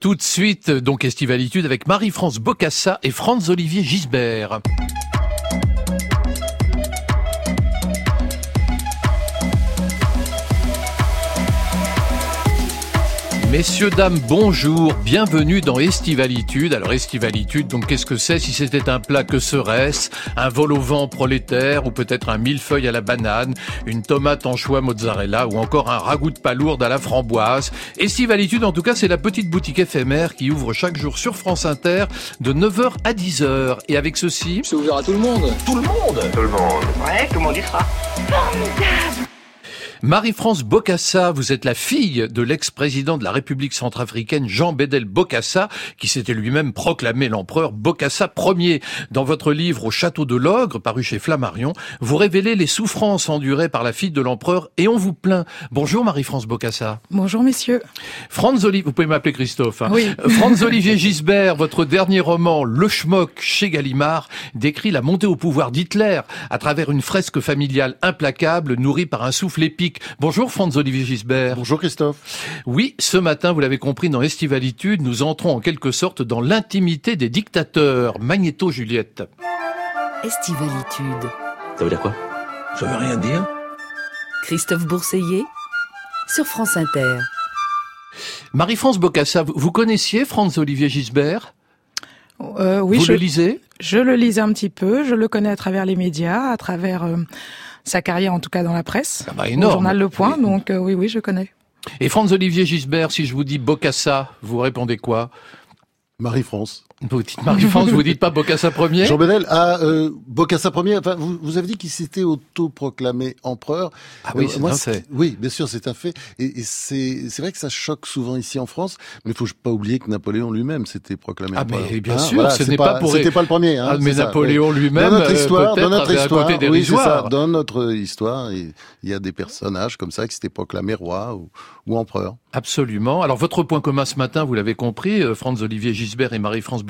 Tout de suite, donc Estivalitude avec Marie-France Bocassa et Franz-Olivier Gisbert. Messieurs, dames, bonjour, bienvenue dans Estivalitude. Alors Estivalitude, donc qu'est-ce que c'est Si c'était un plat, que serait-ce? Un vol au vent prolétaire ou peut-être un millefeuille à la banane, une tomate en choix mozzarella ou encore un ragoût de palourde à la framboise? Estivalitude, en tout cas, c'est la petite boutique éphémère qui ouvre chaque jour sur France Inter de 9h à 10h. Et avec ceci... C'est ouvert à tout le monde Tout le monde Tout le monde. Ouais, tout le monde y sera. Formidable Marie-France Bokassa, vous êtes la fille de l'ex-président de la République centrafricaine Jean Bédel Bokassa, qui s'était lui-même proclamé l'empereur Bokassa Ier. Dans votre livre Au château de l'ogre, paru chez Flammarion, vous révélez les souffrances endurées par la fille de l'empereur et on vous plaint. Bonjour Marie-France Bokassa. Bonjour messieurs. Franz Olivier, vous pouvez m'appeler Christophe. Hein. Oui. Franz Olivier Gisbert, votre dernier roman Le Schmock chez Gallimard décrit la montée au pouvoir d'Hitler à travers une fresque familiale implacable nourrie par un souffle épique Bonjour Franz-Olivier Gisbert. Bonjour Christophe. Oui, ce matin, vous l'avez compris, dans Estivalitude, nous entrons en quelque sorte dans l'intimité des dictateurs. Magnéto Juliette. Estivalitude. Ça veut dire quoi? Ça veut rien dire. Christophe Bourseiller sur France Inter. Marie-France Bocassa, vous connaissiez Franz-Olivier Gisbert? Euh, Oui, vous je le lisez? Je le lisais un petit peu. Je le connais à travers les médias, à travers euh, sa carrière en tout cas dans la presse, ah bah, au journal Le Point. Donc euh, oui, oui, je connais. Et Franz-Olivier Gisbert, si je vous dis Bocassa, vous répondez quoi? Marie-France. Vous dites Marie-France, vous dites pas Bocassa premier Jean Benel, ah, euh, Bocassa premier, enfin, vous, vous avez dit qu'il s'était autoproclamé empereur. Ah oui, Euh, c'est un fait. Oui, bien sûr, c'est un fait. Et, et c'est vrai que ça choque souvent ici en France, mais il faut pas oublier que Napoléon lui-même s'était proclamé Ah, empereur. mais bien Hein, sûr, voilà, ce n'est pas pour- C'était pas le premier. Hein, Ah, mais Napoléon lui-même, Dans notre euh, histoire, dans notre histoire, oui, ça. Dans notre histoire, il y a des personnages comme ça qui s'étaient proclamés roi ou, ou empereur. Absolument. Alors votre point commun ce matin, vous l'avez compris, euh, Franz-Olivier Gisbert et Marie-France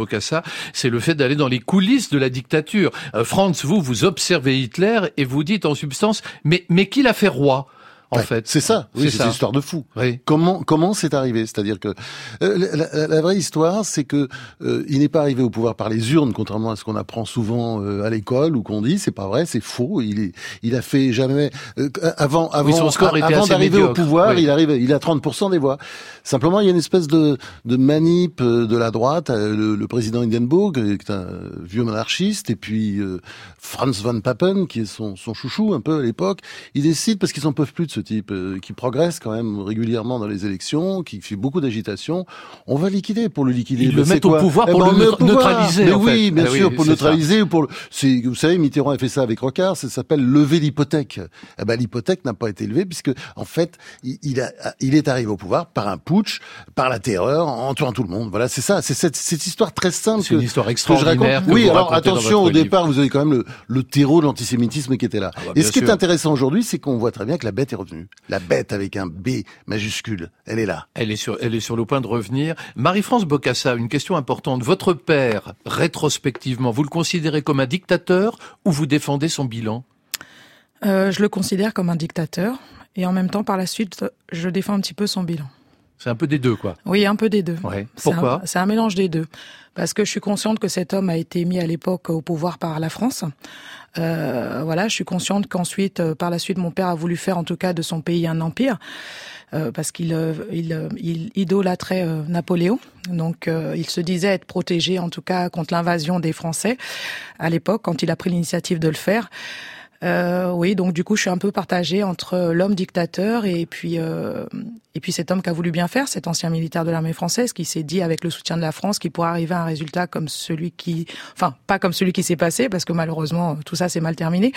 C'est le fait d'aller dans les coulisses de la dictature. Euh, Franz, vous, vous observez Hitler et vous dites en substance, mais, mais qui l'a fait roi? En Ouais, fait c'est ça. Oui, C'est une histoire de fou. Oui. Comment comment c'est arrivé? C'est-à-dire que euh, la, la- la vraie histoire, c'est que euh, il n'est pas arrivé au pouvoir par les urnes, contrairement à ce qu'on apprend souvent euh, à l'école ou qu'on dit. C'est pas vrai, c'est faux. Il est, il a fait jamais euh, avant avant avant assez d'arriver au pouvoir, oui. il arrive, il a 30% des voix. Simplement, il y a une espèce de de manip euh, de la droite. euh, Le, le président Hindenburg, euh, qui est un vieux monarchiste, et puis euh, Franz von Papen, qui est son son chouchou un peu à l'époque. Il décide parce qu'ils en peuvent plus de ce type euh, qui progresse quand même régulièrement dans les élections, qui fait beaucoup d'agitation. On va liquider pour le liquider. Ils le mettent au pouvoir Eh pour ben, le neutraliser, Mais en oui, fait. bien Ah oui, sûr, pour c'est neutraliser ou pour le. Vous savez, Mitterrand a fait ça avec Rocard. Ça s'appelle lever l'hypothèque. Eh ben, l'hypothèque n'a pas été levée puisque, en fait, il, a, il est arrivé au pouvoir par un putsch, par la terreur, en tuant tout le monde. Voilà, c'est ça. C'est cette, cette histoire très simple. C'est une histoire que je extraordinaire raconte. que Oui, vous alors attention, au livre. départ, vous avez quand même le, le terreau de l'antisémitisme qui était là. bah, Et ce qui sûr. est intéressant aujourd'hui, c'est qu'on voit très bien que la bête est revenue. La bête avec un B majuscule, elle est là. Elle est sur, elle est sur le point de revenir. Marie-France Bocassa, une question importante. Votre père, rétrospectivement, vous le considérez comme un dictateur ou vous défendez son bilan? Euh, je le considère comme un dictateur et en même temps, par la suite, je défends un petit peu son bilan. C'est un peu des deux, quoi. Oui, un peu des deux. Ouais. Pourquoi? C'est un, mélange des deux. Parce que je suis consciente que cet homme a été mis à l'époque au pouvoir par la France. Euh, voilà, je suis consciente qu'ensuite, euh, par la suite, mon père a voulu faire en tout cas de son pays un empire. euh, parce qu'il euh, il, euh, il idolâtrait Napoléon. Donc il se disait être protégé en tout cas contre l'invasion des Français à l'époque quand il a pris l'initiative de le faire. Euh, oui, donc du coup, je suis un peu partagée entre l'homme dictateur et puis euh, et puis cet homme qui a voulu bien faire, cet ancien militaire de l'armée française, qui s'est dit avec le soutien de la France qu'il pourrait arriver à un résultat comme celui qui, enfin pas comme celui qui s'est passé, parce que malheureusement tout ça s'est mal terminé.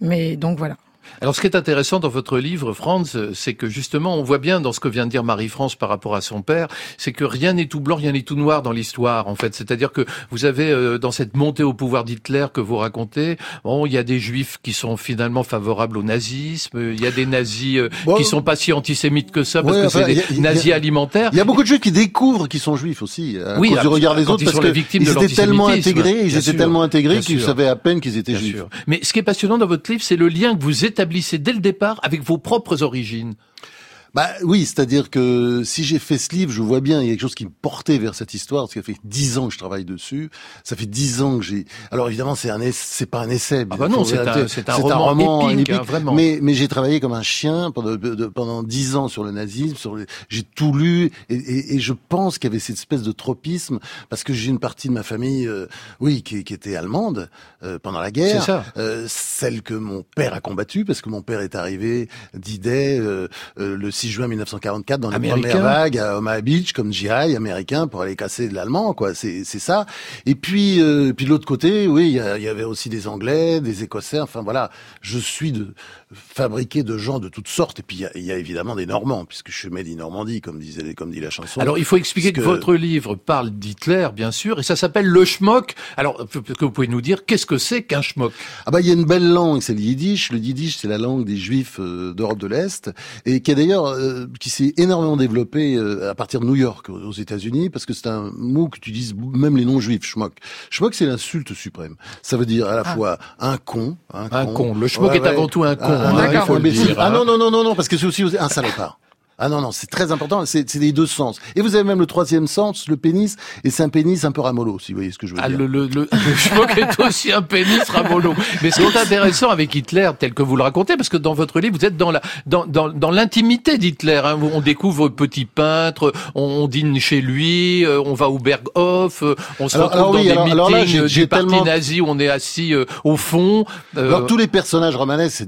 Mais donc voilà. Alors, ce qui est intéressant dans votre livre, Franz, c'est que justement, on voit bien dans ce que vient de dire Marie-France par rapport à son père, c'est que rien n'est tout blanc, rien n'est tout noir dans l'histoire, en fait. C'est-à-dire que vous avez, euh, dans cette montée au pouvoir d'Hitler que vous racontez, bon, il y a des juifs qui sont finalement favorables au nazisme, il y a des nazis euh, Bon, qui sont pas si antisémites que ça, parce ouais, que c'est des a- a- nazis alimentaires. Il y a beaucoup de juifs qui découvrent qu'ils sont juifs aussi, à Oui, cause du regard des autres, ils parce sont que les victimes de ils étaient tellement intégrés, ils étaient tellement intégrés qu'ils savaient à peine qu'ils étaient Bien juifs. sûr. Mais ce qui est passionnant dans votre livre, c'est le lien que vous établissez dès le départ avec vos propres origines. Bah oui, c'est-à-dire que si j'ai fait ce livre, je vois bien, il y a quelque chose qui me portait vers cette histoire, parce que ça fait dix ans que je travaille dessus. Ça fait dix ans que j'ai. Alors évidemment, c'est un c'est pas un essai. Ah bah non, c'est un, c'est un, roman, épique, hein, vraiment. Mais mais j'ai travaillé comme un chien pendant pendant dix ans sur le nazisme. Sur j'ai tout lu et, et, et, je pense qu'il y avait cette espèce de tropisme parce que j'ai une partie de ma famille, euh, oui, qui, qui, était allemande euh, pendant la guerre. Ça. Euh, celle que mon père a combattue parce que mon père est arrivé d'idée euh, le 6 juin 1944 dans les premières vagues à Omaha Beach comme GI américain pour aller casser de l'allemand quoi. C'est c'est ça. Et puis euh, puis de l'autre côté oui il y, avait aussi des anglais des écossais enfin voilà. Je suis de fabriqué de gens de toutes sortes. Et puis il y, a évidemment des normands puisque je suis made in Normandie comme disait comme dit la chanson. Alors il faut expliquer que... votre livre parle d'Hitler bien sûr et ça s'appelle le schmock. Alors que vous pouvez nous dire qu'est-ce que c'est qu'un schmock? Ah bah il y a une belle langue c'est le yiddish. Le yiddish c'est la langue des juifs euh, d'Europe de l'Est et qui a d'ailleurs euh, qui s'est énormément développé euh, à partir de New York aux États-Unis parce que c'est un mot qu'utilisent même les non-juifs. Schmock. Schmock, c'est l'insulte suprême. Ça veut dire à la ah. fois un con, un, un con. Le schmock est avant tout un con. Un, hein, le dire, ah hein. non non non non non parce que c'est aussi un salopard. Ah non, non, c'est très important, c'est les deux sens. Et vous avez même le troisième sens, le pénis, et c'est un pénis un peu ramolo, si vous voyez ce que je veux ah, dire. Le, le, le, le est aussi un pénis ramolo. Mais ce qui est intéressant avec Hitler, tel que vous le racontez, parce que dans votre livre, vous êtes dans la dans, dans, dans l'intimité d'Hitler. Hein. On découvre petit peintre, on, dîne chez lui, euh, on va au Berghof, euh, on se retrouve dans des meetings euh, du parti nazi où on est assis au fond. Alors tous les personnages romanesques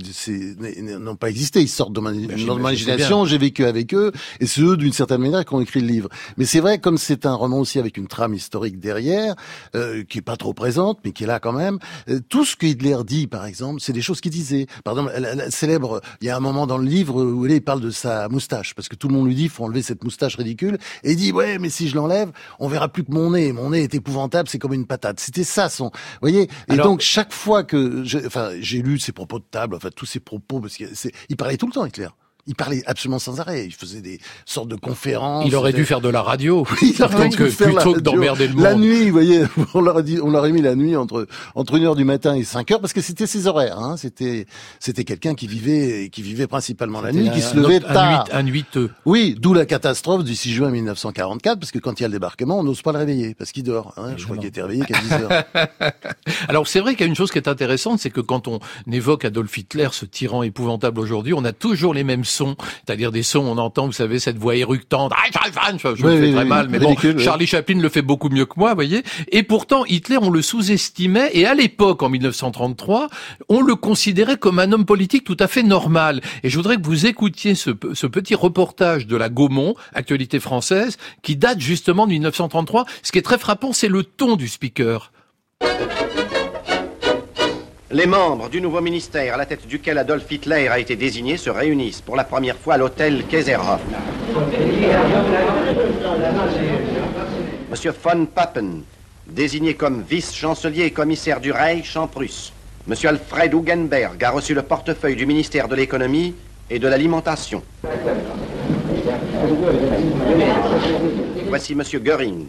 n'ont pas existé, ils sortent de ma, ben, imagination, j'ai vécu avec avec eux, et c'est eux d'une certaine manière qui ont écrit le livre. Mais c'est vrai, comme c'est un roman aussi avec une trame historique derrière, euh, qui est pas trop présente, mais qui est là quand même, euh, tout ce que Hitler dit, par exemple, c'est des choses qu'il disait. Par exemple, la, célèbre, il y a un moment dans le livre où il parle de sa moustache, parce que tout le monde lui dit, faut enlever cette moustache ridicule, et il dit, ouais, mais si je l'enlève, on verra plus que mon nez. Mon nez est épouvantable, c'est comme une patate. C'était ça son, vous voyez. Et donc chaque fois que, enfin, j'ai lu ses propos de table, enfin tous ses propos, parce qu'il parlait tout le temps Hitler il parlait absolument sans arrêt. Il faisait des sortes de conférences. Il aurait dû faire de la radio. Oui, il aurait dû faire plutôt que d'emmerder le monde. La nuit, vous voyez, on leur a dit, on leur a mis la nuit entre entre une heure du matin et 5 heures parce que c'était ses horaires. Hein. C'était c'était quelqu'un qui vivait qui vivait principalement la nuit, qui se levait tard. Un nuiteux. Oui, d'où la catastrophe du 6 juin 1944 parce que quand il y a le débarquement, on n'ose pas le réveiller parce qu'il dort. Hein. Je crois qu'il était réveillé qu'à 10 heures. Alors c'est vrai qu'il y a une chose qui est intéressante, c'est que quand on évoque Adolf Hitler, ce tyran épouvantable aujourd'hui, on a toujours les mêmes c'est-à-dire des sons, on entend, vous savez, cette voix éructante. Je, je le fais très mal, mais bon, Charlie Chaplin le fait beaucoup mieux que moi, vous voyez. Et pourtant, Hitler, on le sous-estimait, et à l'époque, en 1933, on le considérait comme un homme politique tout à fait normal. Et je voudrais que vous écoutiez ce, ce petit reportage de la Gaumont, actualité française, qui date justement de 1933. Ce qui est très frappant, c'est le ton du speaker. Les membres du nouveau ministère à la tête duquel Adolf Hitler a été désigné se réunissent pour la première fois à l'hôtel Kaiserhof. Monsieur von Papen, désigné comme vice-chancelier et commissaire du Reich en Prusse. Monsieur Alfred Hugenberg a reçu le portefeuille du ministère de l'économie et de l'alimentation. Voici Monsieur Göring,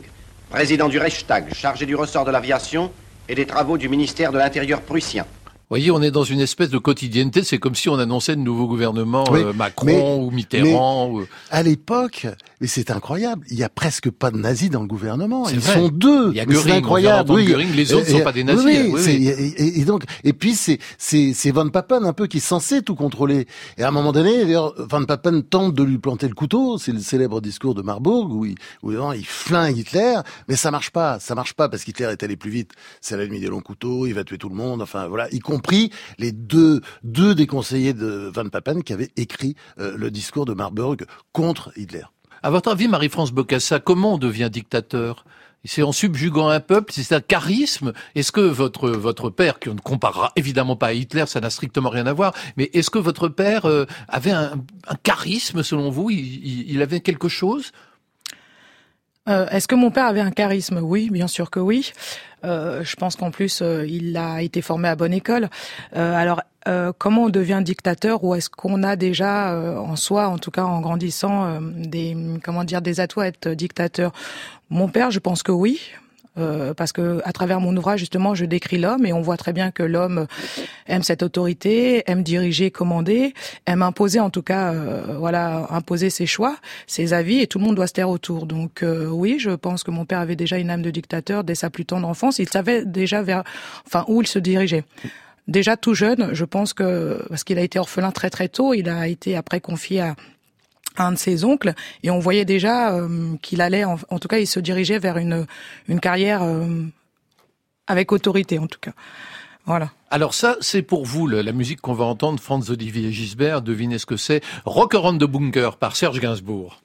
président du Reichstag, chargé du ressort de l'aviation et des travaux du ministère de l'Intérieur prussien voyez, on est dans une espèce de quotidienneté. C'est comme si on annonçait de nouveaux gouvernements, euh, Macron ou Mitterrand. À l'époque, et c'est incroyable, il y a presque pas de nazis dans le gouvernement. Ils sont deux. Il y a Göring, incroyable. Oui. Göring, les autres ne sont pas des nazis. Oui, oui, et, et, donc, et puis c'est c'est c'est Van Papen un peu qui est censé tout contrôler. Et à un moment donné, d'ailleurs, Van Papen tente de lui planter le couteau. C'est le célèbre discours de Marburg où il où il flingue Hitler, mais ça marche pas. Ça marche pas parce qu'Hitler est allé plus vite. C'est l'ennemi des longs couteaux. Il va tuer tout le monde. Enfin voilà, il compris les deux, deux des conseillers de Van Papen qui avaient écrit euh, le discours de Marburg contre Hitler. À votre avis, Marie-France Bocassa, comment on devient dictateur? C'est en subjuguant un peuple, c'est un charisme. Est-ce que votre votre père, qui ne comparera évidemment pas à Hitler, ça n'a strictement rien à voir, mais est-ce que votre père euh, avait un, charisme selon vous? Il, avait quelque chose? Euh, Est-ce que mon père avait un charisme? Oui, bien sûr que oui. Euh, je pense qu'en plus, euh, il a été formé à bonne école. Alors, comment on devient dictateur ou est-ce qu'on a déjà en soi, en tout cas en grandissant, des comment dire des atouts à être dictateur Mon père, je pense que oui. Euh, parce que à travers mon ouvrage justement je décris l'homme et on voit très bien que l'homme aime cette autorité, aime diriger, commander, aime imposer en tout cas euh, voilà imposer ses choix, ses avis et tout le monde doit se taire autour. Donc euh, oui, je pense que mon père avait déjà une âme de dictateur dès sa plus tendre enfance, il savait déjà vers enfin où il se dirigeait. Déjà tout jeune, je pense que parce qu'il a été orphelin très très tôt, il a été après confié à un de ses oncles et on voyait déjà euh, qu'il allait en, tout cas il se dirigeait vers une une carrière euh, avec autorité en tout cas voilà alors ça, c'est pour vous, la musique qu'on va entendre, Franz Olivier Gisbert, devinez ce que c'est, Rock the Bunker par Serge Gainsbourg.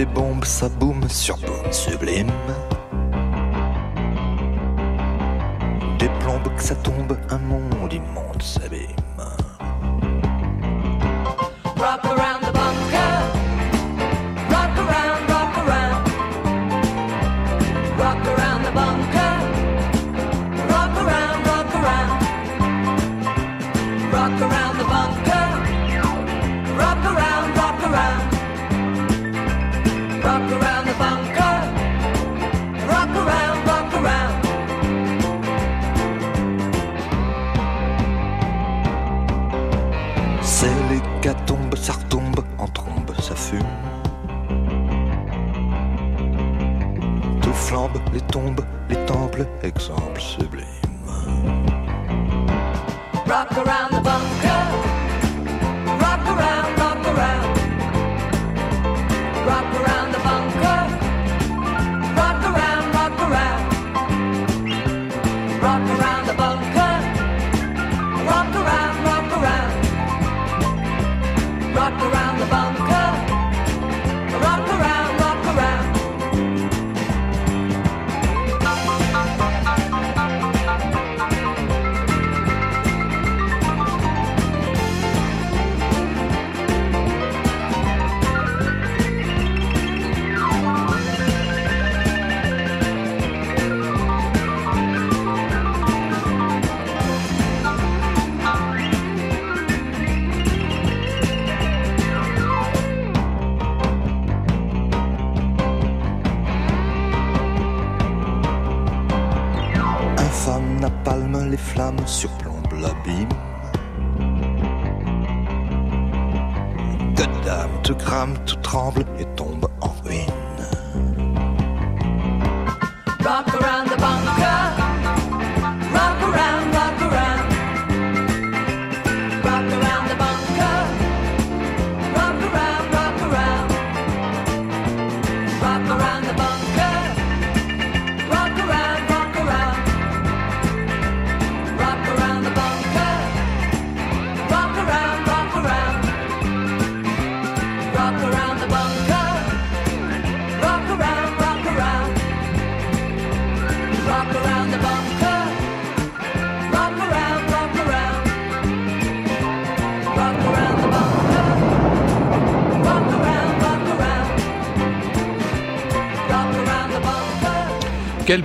Des bombes, ça boum sur boum sublime. Des plombes que ça tombe, un monde immonde s'abîme.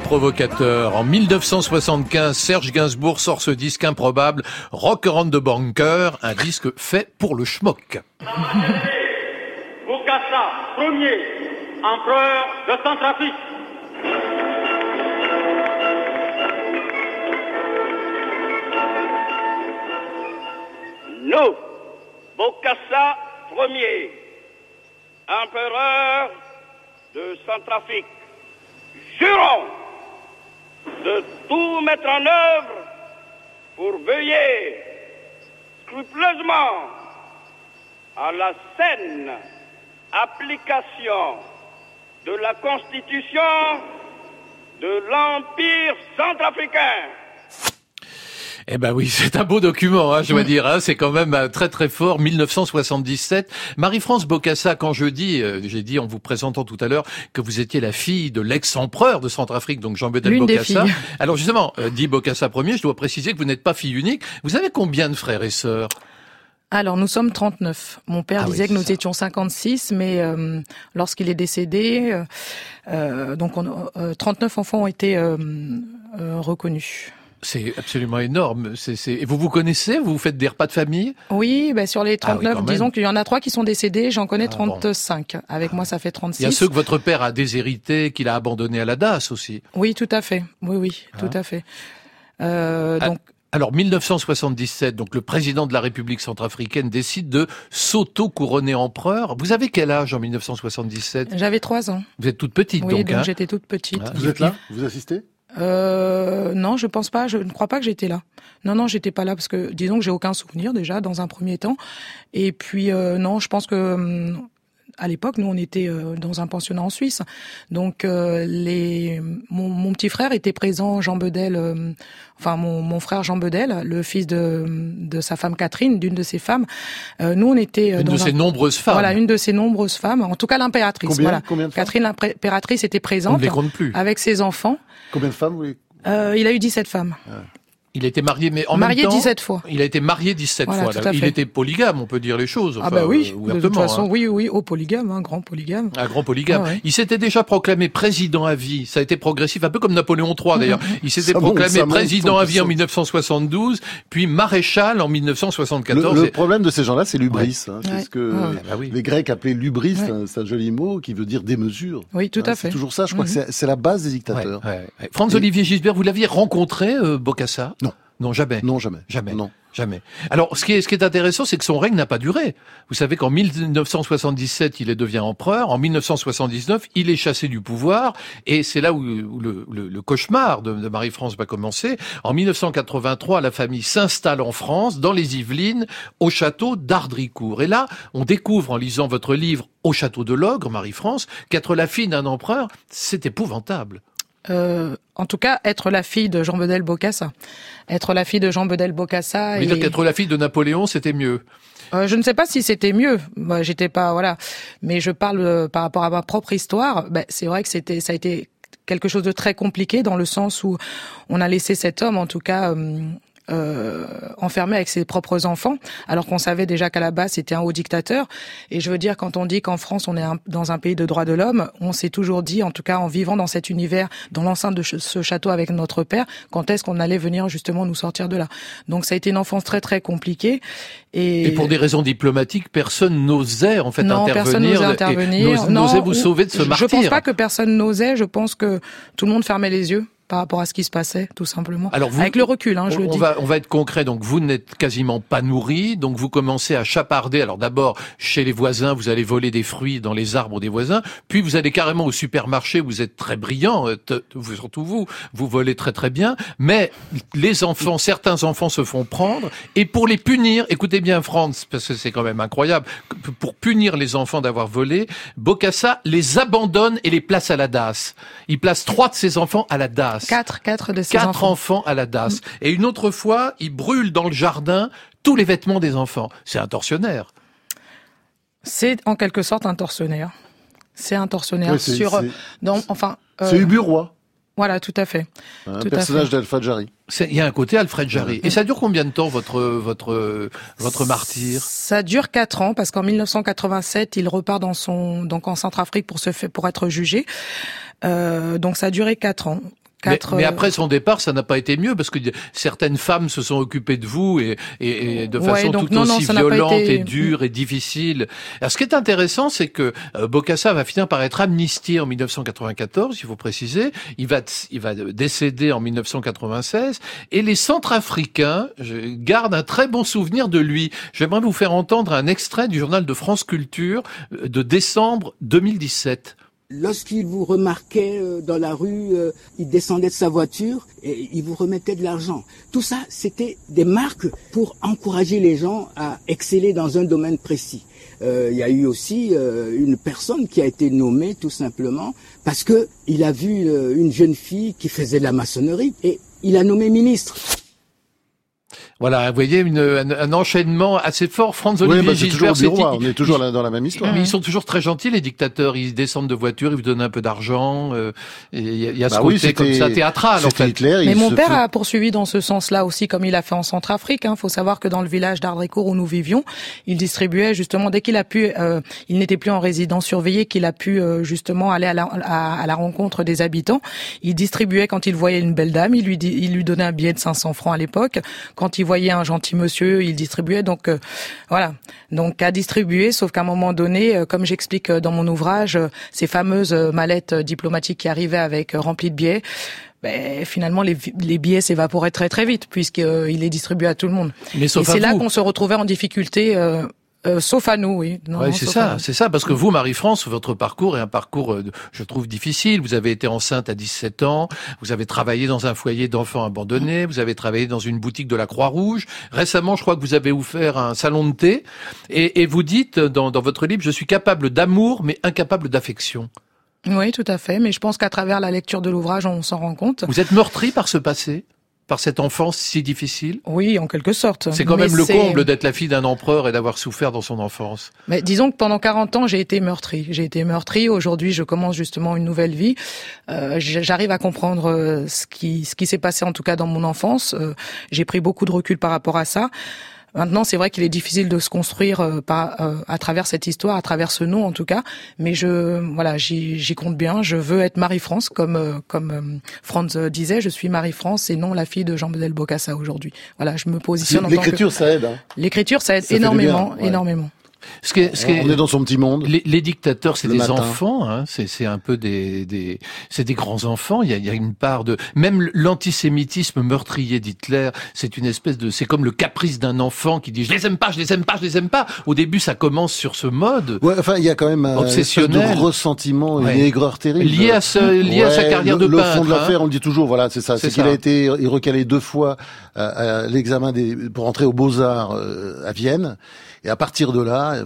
Provocateur En 1975, Serge Gainsbourg sort ce disque improbable, Rock Around the Bunker, un disque fait pour le schmock. Bokassa, premier empereur de Centrafrique. Nous, Bokassa, premier empereur de Centrafrique, jurons de tout mettre en œuvre pour veiller scrupuleusement à la saine application de la Constitution de l'Empire centrafricain. Eh ben oui, c'est un beau document, hein, je dois dire. Hein, c'est quand même euh, très très fort. 1977. Marie-France Bocassa, quand je dis, euh, j'ai dit en vous présentant tout à l'heure que vous étiez la fille de l'ex-empereur de Centrafrique, donc Jean-Bedel Bocassa. Alors justement, euh, dit Bocassa premier, je dois préciser que vous n'êtes pas fille unique. Vous avez combien de frères et sœurs? Alors, nous sommes 39. Mon père Ah oui, disait que nous ça. étions 56, mais euh, lorsqu'il est décédé, donc on, euh, 39 enfants ont été euh, euh, reconnus. C'est absolument énorme. Et vous vous connaissez Vous faites des repas de famille? Oui, ben sur les Ah oui, 39, quand même. disons qu'il y en a trois qui sont décédés, j'en connais Ah bon. 35. Avec moi, ça fait 36. Il y a ceux que votre père a déshérités, qu'il a abandonnés à la DAS aussi. Oui, tout à fait. Oui, oui, tout à fait. Euh, Ah. donc, Alors 1977, donc le président de la République centrafricaine décide de s'auto-couronner empereur. Vous avez quel âge en 1977 j'avais trois ans. Vous êtes toute petite Oui, donc. donc hein j'étais toute petite. Ah. Vous êtes là? Vous assistez? Euh, non, je pense pas. Je ne crois pas que j'étais là. Non, non, j'étais pas là parce que disons que j'ai aucun souvenir déjà dans un premier temps. Et puis euh, non, je pense que hum, à l'époque, nous on était euh, dans un pensionnat en Suisse. Donc euh, les mon, mon petit frère était présent, Jean Bedel. euh, enfin mon, mon frère Jean Bedel, le fils de de sa femme Catherine, d'une de ses femmes. Euh, nous on était Une dans de un- ces nombreuses femmes. Voilà, une de ces nombreuses femmes. En tout cas, l'impératrice. Combien Voilà. Combien de femmes Catherine l'impératrice était On présente ne les compte plus. avec ses enfants. Combien de femmes voulez Euh, il a eu 17 femmes. Il été marié, mais en Marié même temps, 17 fois. il a été marié 17 Voilà, fois. Il était polygame, on peut dire les choses. ah bah oui, euh, de toute façon, hein. oui, oui, au polygame, un grand polygame. Un grand polygame. Ah ouais. Il s'était déjà proclamé président à vie. Ça a été progressif, un peu comme Napoléon III d'ailleurs. Il s'était proclamé monte, président en à vie en puissance. 1972, puis maréchal en le, 1974. le problème de ces gens-là, c'est l'ubris. hein. C'est Ouais. ce que Ouais. Ah bah oui. les Grecs appelaient l'ubris. Ouais. c'est un- C'est joli mot qui veut dire démesure. Oui, tout Hein, à C'est fait. toujours ça. Je crois Mhm. que c'est- c'est la base des dictateurs. ouais, ouais. Franz-Olivier Gisbert, vous l'aviez rencontré, euh, Bokassa? Non. Non, jamais. Non, jamais. Jamais. Non. Jamais. Alors, ce qui est, ce qui est intéressant, c'est que son règne n'a pas duré. Vous savez qu'en 1977, il est devient empereur. En 1979, il est chassé du pouvoir. Et c'est là où, où le, le- le cauchemar de, de Marie-France va commencer. En 1983, la famille s'installe en France, dans les Yvelines, au château d'Ardricourt. Et là, on découvre, en lisant votre livre Au château de l'Ogre, Marie-France, qu'être la fille d'un empereur, c'est épouvantable. Euh, en tout cas, être la fille de Jean Bedel Bocassa. Être la fille de Jean Bedel Bocassa. Vous et- dire qu'être la fille de Napoléon, c'était mieux. Euh, je ne sais pas si c'était mieux. Moi, j'étais pas voilà, mais je parle euh, par rapport à ma propre histoire. Ben, c'est vrai que c'était, ça a été quelque chose de très compliqué dans le sens où on a laissé cet homme, en tout cas. Euh, enfermé avec ses propres enfants, alors qu'on savait déjà qu'à la base c'était un haut dictateur. Et je veux dire, quand on dit qu'en France on est un- dans un pays de droits de l'homme, on s'est toujours dit, en tout cas en vivant dans cet univers, dans l'enceinte de ce château avec notre père, quand est-ce qu'on allait venir justement nous sortir de là. Donc ça a été une enfance très très compliquée. Et, Et pour des raisons diplomatiques, personne n'osait en fait non, intervenir, personne n'osait intervenir. n'osait vous ou- sauver de ce je, martyr. Je pense pas que personne n'osait. Je pense que tout le monde fermait les yeux par rapport à ce qui se passait, tout simplement. Alors vous- Avec le recul, hein, je on, le on dis. va, on va être concret. Donc, vous n'êtes quasiment pas nourri. Donc, vous commencez à chaparder. Alors, d'abord, chez les voisins, vous allez voler des fruits dans les arbres des voisins. Puis, vous allez carrément au supermarché. Vous êtes très brillant. euh, Surtout vous. Vous volez très, très bien. Mais les enfants, certains enfants se font prendre. Et pour les punir, écoutez bien, Franz, parce que c'est quand même incroyable. Pour punir les enfants d'avoir volé, Bokassa les abandonne et les place à la DAS. Il place trois de ses enfants à la DAS. Quatre, quatre de ces Quatre enfants. enfants à la DAS. Et une autre fois, il brûle dans le jardin tous les vêtements des enfants. C'est un tortionnaire. C'est en quelque sorte un tortionnaire. C'est un tortionnaire sur, c'est- dans, enfin, euh, C'est Ubu Roy, voilà, tout à fait. un Tout à personnage fait. d'Alpha Jarry. Il y a un côté Alfred Jarry. Et ça dure combien de temps votre votre votre martyr Ça dure quatre ans parce qu'en 1987, il repart dans son donc en Centrafrique pour se faire pour être jugé. Euh, donc ça a duré quatre ans. Mais, Quatre, mais euh, après son départ, ça n'a pas été mieux parce que certaines femmes se sont occupées de vous et, et, et de Ouais, façon donc tout non, aussi violente été- et dure et difficile. Alors, ce qui est intéressant, c'est que euh, Bokassa va finir par être amnistié en 1994, il faut préciser. Il va il va décéder en 1996 et les Centrafricains gardent un très bon souvenir de lui. J'aimerais vous faire entendre un extrait du journal de France Culture euh, de décembre 2017. Lorsqu'il vous remarquait euh, dans la rue, euh, il descendait de sa voiture et il vous remettait de l'argent. Tout ça, c'était des marques pour encourager les gens à exceller dans un domaine précis. Euh, il y a eu aussi une personne qui a été nommée tout simplement parce que il a vu une jeune fille qui faisait de la maçonnerie et il a nommé ministre. Voilà, vous voyez une, un, un enchaînement assez fort. Franz Oui, Olivier bah, c'est toujours bureau, hein, on est toujours dans la même histoire. Mais ils sont toujours très gentils, les dictateurs. Ils descendent de voiture, ils vous donnent un peu d'argent. euh, Il y a, y a ce Bah oui, côté comme ça théâtral, en fait. Hitler, Mais mon se père fait- a poursuivi dans ce sens-là aussi, comme il a fait en Centrafrique. Il faut savoir que dans le village d'Ardricourt où nous vivions, il distribuait justement dès qu'il a pu, euh, il n'était plus en résidence surveillée, qu'il a pu euh, justement aller à la, à, à la rencontre des habitants. Il distribuait quand il voyait une belle dame, il lui il lui donnait un billet de 500 francs à l'époque. Quand il voyait un gentil monsieur, il distribuait. Donc euh, voilà, donc à distribuer. Sauf qu'à un moment donné, euh, comme j'explique euh, dans mon ouvrage, euh, ces fameuses mallettes diplomatiques qui arrivaient avec remplies de billets. Ben, finalement, les, billets s'évaporaient très très vite puisqu'il est distribué à tout le monde. Mais Et c'est là qu'on se retrouvait en difficulté, euh, euh, sauf à nous, oui. Ouais, c'est ça, c'est ça, parce que vous, Marie-France, votre parcours est un parcours, euh, je trouve, difficile. Vous avez été enceinte à 17 ans, vous avez travaillé dans un foyer d'enfants abandonnés, vous avez travaillé dans une boutique de la Croix-Rouge. Récemment, je crois que vous avez ouvert un salon de thé, et, et vous dites dans, dans votre livre, je suis capable d'amour, mais incapable d'affection. Oui, tout à fait. Mais je pense qu'à travers la lecture de l'ouvrage, on s'en rend compte. Vous êtes meurtri par ce passé, par cette enfance si difficile Oui, en quelque sorte. C'est quand Mais même le comble d'être la fille d'un empereur et d'avoir souffert dans son enfance. Mais disons que pendant 40 ans, j'ai été meurtrie. J'ai été meurtrie. Aujourd'hui, je commence justement une nouvelle vie. Euh, J'arrive à comprendre euh, ce qui, ce qui s'est passé, en tout cas dans mon enfance. Euh, j'ai pris beaucoup de recul par rapport à ça. Maintenant, c'est vrai qu'il est difficile de se construire euh, par, euh, à travers cette histoire, à travers ce nom en tout cas. Mais je, voilà, j'y compte bien. Je veux être Marie-France, comme euh, comme euh, Franz disait. Je suis Marie-France et non la fille de Jean-Bedel Bocassa aujourd'hui. Voilà, je me positionne en tant que L'écriture, ça aide. hein. l'écriture, ça aide Ça énormément, bien, ouais. énormément. Ce qui est, ce qui est- On est dans son petit monde. Les, les dictateurs, c'est Le des matin. enfants, hein, c'est c'est un peu des, des c'est des grands enfants. Il y a, il y a une part de même l'antisémitisme meurtrier d'Hitler, c'est une espèce de, c'est comme le caprice d'un enfant qui dit je les aime pas, je les aime pas, je les aime pas. Au début, ça commence sur ce mode. Ouais, enfin, il y a quand même un espèce Obsessionnel. de ressentiment, Ouais. une aigreur terrible. Lié à ce- lié à sa Ouais, carrière le, de Le peintre, fond de hein. l'affaire, on le dit toujours, voilà, c'est ça. C'est qu'il a été recalé deux fois à, à l'examen des pour entrer aux Beaux-Arts euh, à Vienne. Et à partir de là,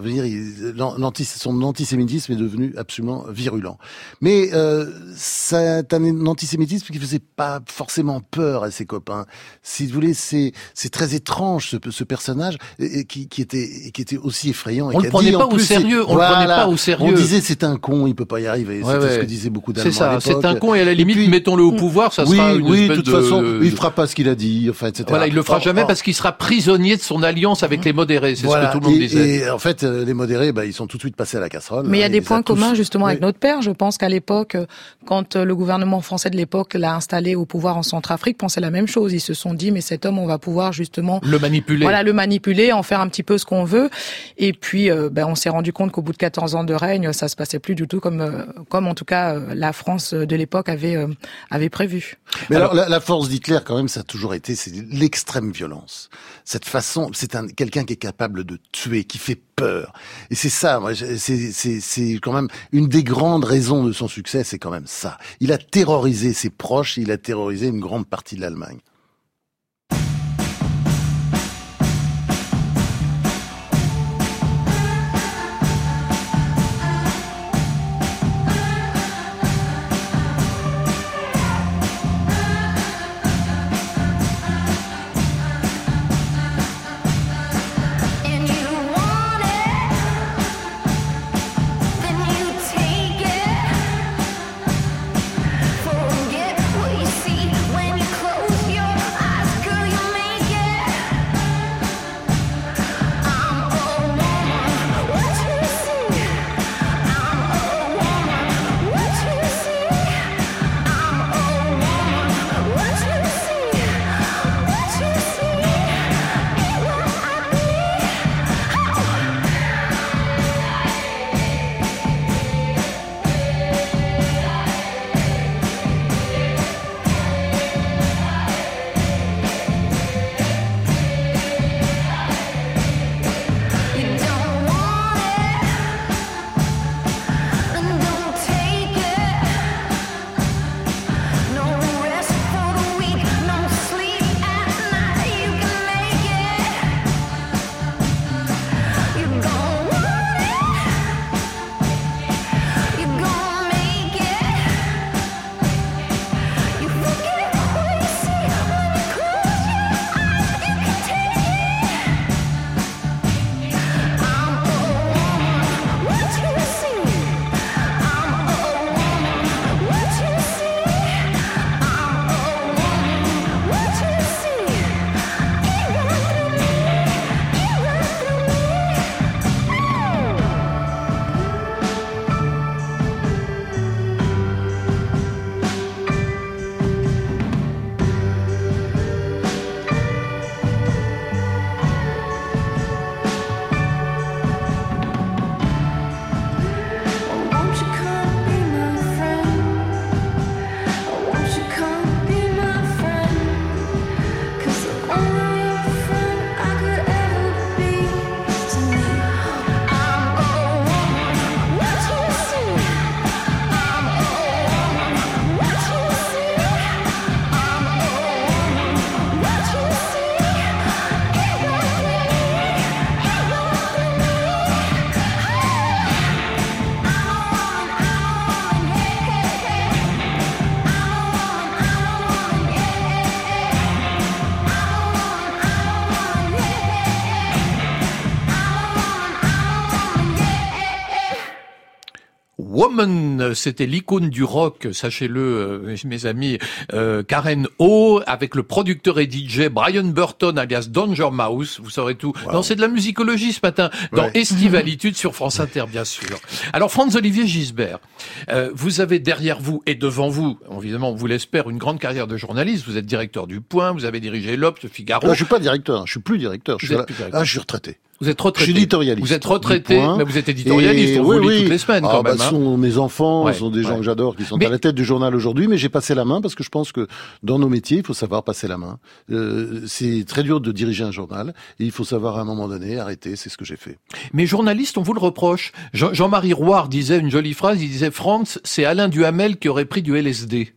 son antisémitisme est devenu absolument virulent. Mais euh, c'est un antisémitisme qui faisait pas forcément peur à ses copains. Si vous voulez, c'est c'est très étrange ce, ce personnage et, et qui, qui était qui était aussi effrayant. et On le prenait dit, pas au plus, sérieux, c'est- on le prenait pas au sérieux. On disait c'est un con, il peut pas y arriver. Ouais, ouais. ce que disaient beaucoup d'Allemands. C'est ça, c'est un con et à la limite, mettons-le au pouvoir, ça oui, sera une oui, de espèce toute de- façon, il fera pas ce qu'il a dit, enfin, etc. Voilà, il le fera Or- jamais or- parce qu'il sera prisonnier de son alliance avec les modérés. C'est voilà. ce que tout le monde et, disait. et en fait, euh, les modérés, bah, ils sont tout de suite passés à la casserole. Mais il y a hein, des points communs justement avec notre père. Je pense qu'à l'époque, quand euh, le gouvernement français de l'époque l'a installé au pouvoir en Centrafrique, pensait la même chose. Ils se sont dit, mais cet homme, on va pouvoir justement Le manipuler. voilà, le manipuler, en faire un petit peu ce qu'on veut. Et puis, euh, ben, on s'est rendu compte qu'au bout de 14 ans de règne, ça se passait plus du tout comme, euh, comme en tout cas euh, la France de l'époque avait euh, avait prévu. Mais alors, la, la force d'Hitler, quand même, ça a toujours été, c'est l'extrême violence. Cette façon, c'est un quelqu'un qui est capable de tuer, qui fait peur. Et c'est ça, c'est c'est quand même une des grandes raisons de son succès, c'est quand même ça. Il a terrorisé ses proches, il a terrorisé une grande partie de l'Allemagne. Woman, c'était l'icône du rock, sachez-le, euh, mes amis, euh, Karen O, avec le producteur et DJ Brian Burton, alias Danger Mouse, vous saurez tout. Non, c'est de la musicologie ce matin, dans Ouais. Estivalitude sur France Inter, bien sûr. Alors, Franz-Olivier Gisbert, euh, vous avez derrière vous et devant vous, évidemment, on vous l'espère, une grande carrière de journaliste. Vous êtes directeur du Point, vous avez dirigé l'Obs, Figaro. Là, je suis pas directeur, je suis plus directeur. Je suis plus directeur. Ah, je suis retraité. Vous êtes retraité. Je suis éditorialiste. Vous êtes retraité, mais vous êtes éditorialiste. Et on oui, vous lit oui. toutes les semaines, Ah, quand bah, même. hein. sont mes enfants, Ouais, ce sont des gens ouais. que j'adore, qui sont Mais- à la tête du journal aujourd'hui, mais j'ai passé la main parce que je pense que dans nos métiers, il faut savoir passer la main. Euh, c'est très dur de diriger un journal et il faut savoir à un moment donné arrêter. C'est ce que j'ai fait. Mais journaliste, on vous le reproche. Jean- Jean-Marie Roire disait une jolie phrase, il disait Franz, c'est Alain Duhamel qui aurait pris du LSD.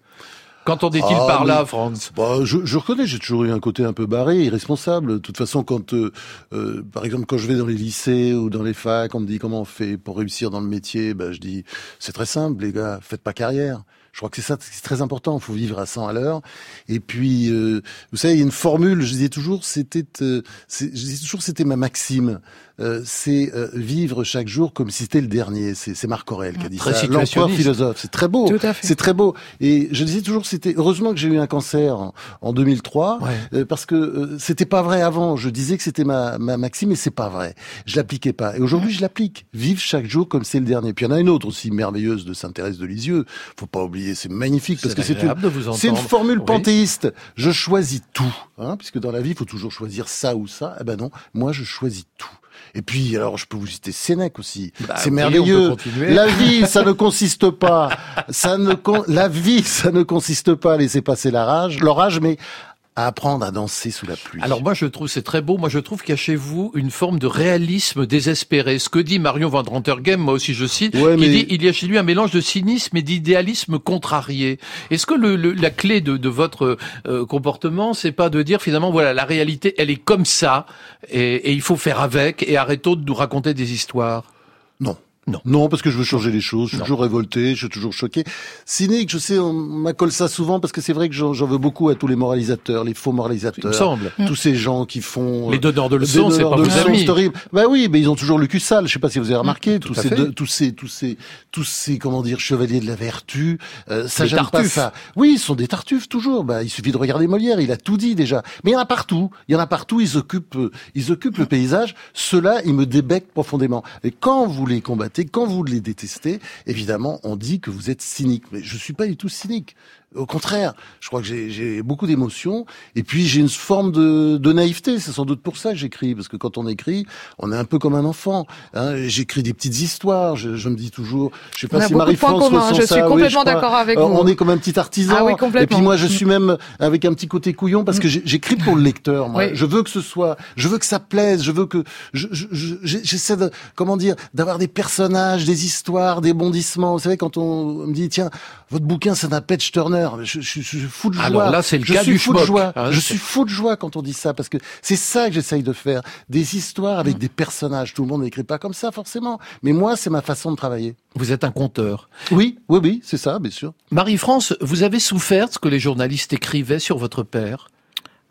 Qu'entendait-il Ah, par là, Franz? Bah, je, je reconnais, j'ai toujours eu un côté un peu barré, irresponsable. De toute façon, quand, euh, euh, par exemple, quand je vais dans les lycées ou dans les facs, on me dit comment on fait pour réussir dans le métier, bah, je dis c'est très simple, les gars, faites pas carrière. Je crois que c'est ça, c'est très important. Il faut vivre à 100 à l'heure. Et puis, euh, vous savez, il y a une formule. Je disais toujours, c'était, euh, je disais toujours, c'était ma maxime. Euh, c'est euh, vivre chaque jour comme si c'était le dernier. C'est, c'est Marc Aurèle qui a dit Très ça. L'empereur philosophe. C'est très beau. Tout à fait. C'est très beau. Et je disais toujours, c'était heureusement que j'ai eu un cancer en, en 2003, Ouais. euh, parce que euh, c'était pas vrai avant. Je disais que c'était ma, ma maxime, mais c'est pas vrai. Je l'appliquais pas. Et aujourd'hui, je l'applique. Vivre chaque jour comme c'est le dernier. Puis il y en a une autre aussi merveilleuse de Sainte-Thérèse de Lisieux. Faut pas oublier, c'est magnifique parce que c'est une, c'est une formule Oui. panthéiste. Je choisis tout, hein, puisque dans la vie, il faut toujours choisir ça ou ça. Eh ben non, moi, je choisis tout. Et puis, alors, je peux vous citer Sénèque aussi. Bah c'est oui, merveilleux. La vie, ça ne consiste pas, ça ne con- la vie, ça ne consiste pas à laisser passer la rage, l'orage, mais à apprendre à danser sous la pluie. Alors moi je trouve c'est très beau. Moi je trouve qu'il y a chez vous une forme de réalisme désespéré. Ce que dit Marion Van Rentergem, moi aussi je cite, Ouais, il dit il y a chez lui un mélange de cynisme et d'idéalisme contrarié. Est-ce que le, le- la clé de, de votre euh, comportement, c'est pas de dire finalement voilà la réalité elle est comme ça et, et il faut faire avec et arrêtons de nous raconter des histoires? non. Non. Non, parce que je veux changer les choses. Je suis Non. toujours révolté, je suis toujours choqué. Cynique, je sais, on m'accole ça souvent parce que c'est vrai que j'en j'en veux beaucoup à tous les moralisateurs, les faux Il me moralisateurs. semble. Tous ces gens qui font... Les euh, donneurs de leçons, c'est donneurs pas de vos leçons, amis. c'est horrible. Bah oui, mais ils ont toujours le cul sale. Je sais pas si vous avez remarqué tout tous ces, deux- tous ces, tous ces, tous ces, comment dire, chevaliers de la vertu. Euh, ça Des j'aime pas ça. Oui, ils sont des tartuffes toujours. Bah, il suffit de regarder Molière. Il a tout dit déjà. Mais il y en a partout. Il y en a partout. Ils occupent, euh, ils occupent le paysage. Ceux-là, ils me débectent profondément. Et quand vous les combattez, quand vous les détestez, évidemment, on dit que vous êtes cynique. Mais je suis pas du tout cynique. Au contraire, je crois que j'ai- beaucoup d'émotions et puis j'ai une forme de, de naïveté. C'est sans doute pour ça que j'écris, parce que quand on écrit, on est un peu comme un enfant. Hein. J'écris des petites histoires. Je, je me dis toujours, je sais pas On si Marie-France ressent je ça. suis complètement d'accord avec Euh, vous. On est comme un petit artisan. Ah oui, Et puis moi, je suis même avec un petit côté couillon parce que j'écris pour le lecteur. Moi, Oui. je veux que ce soit, je veux que ça plaise. Je veux que, je- je- je- j'essaie de, comment dire, d'avoir des personnages, des histoires, des bondissements. Vous savez, quand on me dit, tiens, votre bouquin, c'est d'un Patch Turner, je, je, je suis fou de joie. Alors là, c'est le je cas suis du fou de joie. hein, je c'est- suis fou de joie quand on dit ça parce que c'est ça que j'essaye de faire. Des histoires avec des personnages. Tout le monde n'écrit pas comme ça, forcément. Mais moi, c'est ma façon de travailler. Vous êtes un conteur. Oui, oui, oui, c'est ça, bien sûr. Marie-France, vous avez souffert de ce que les journalistes écrivaient sur votre père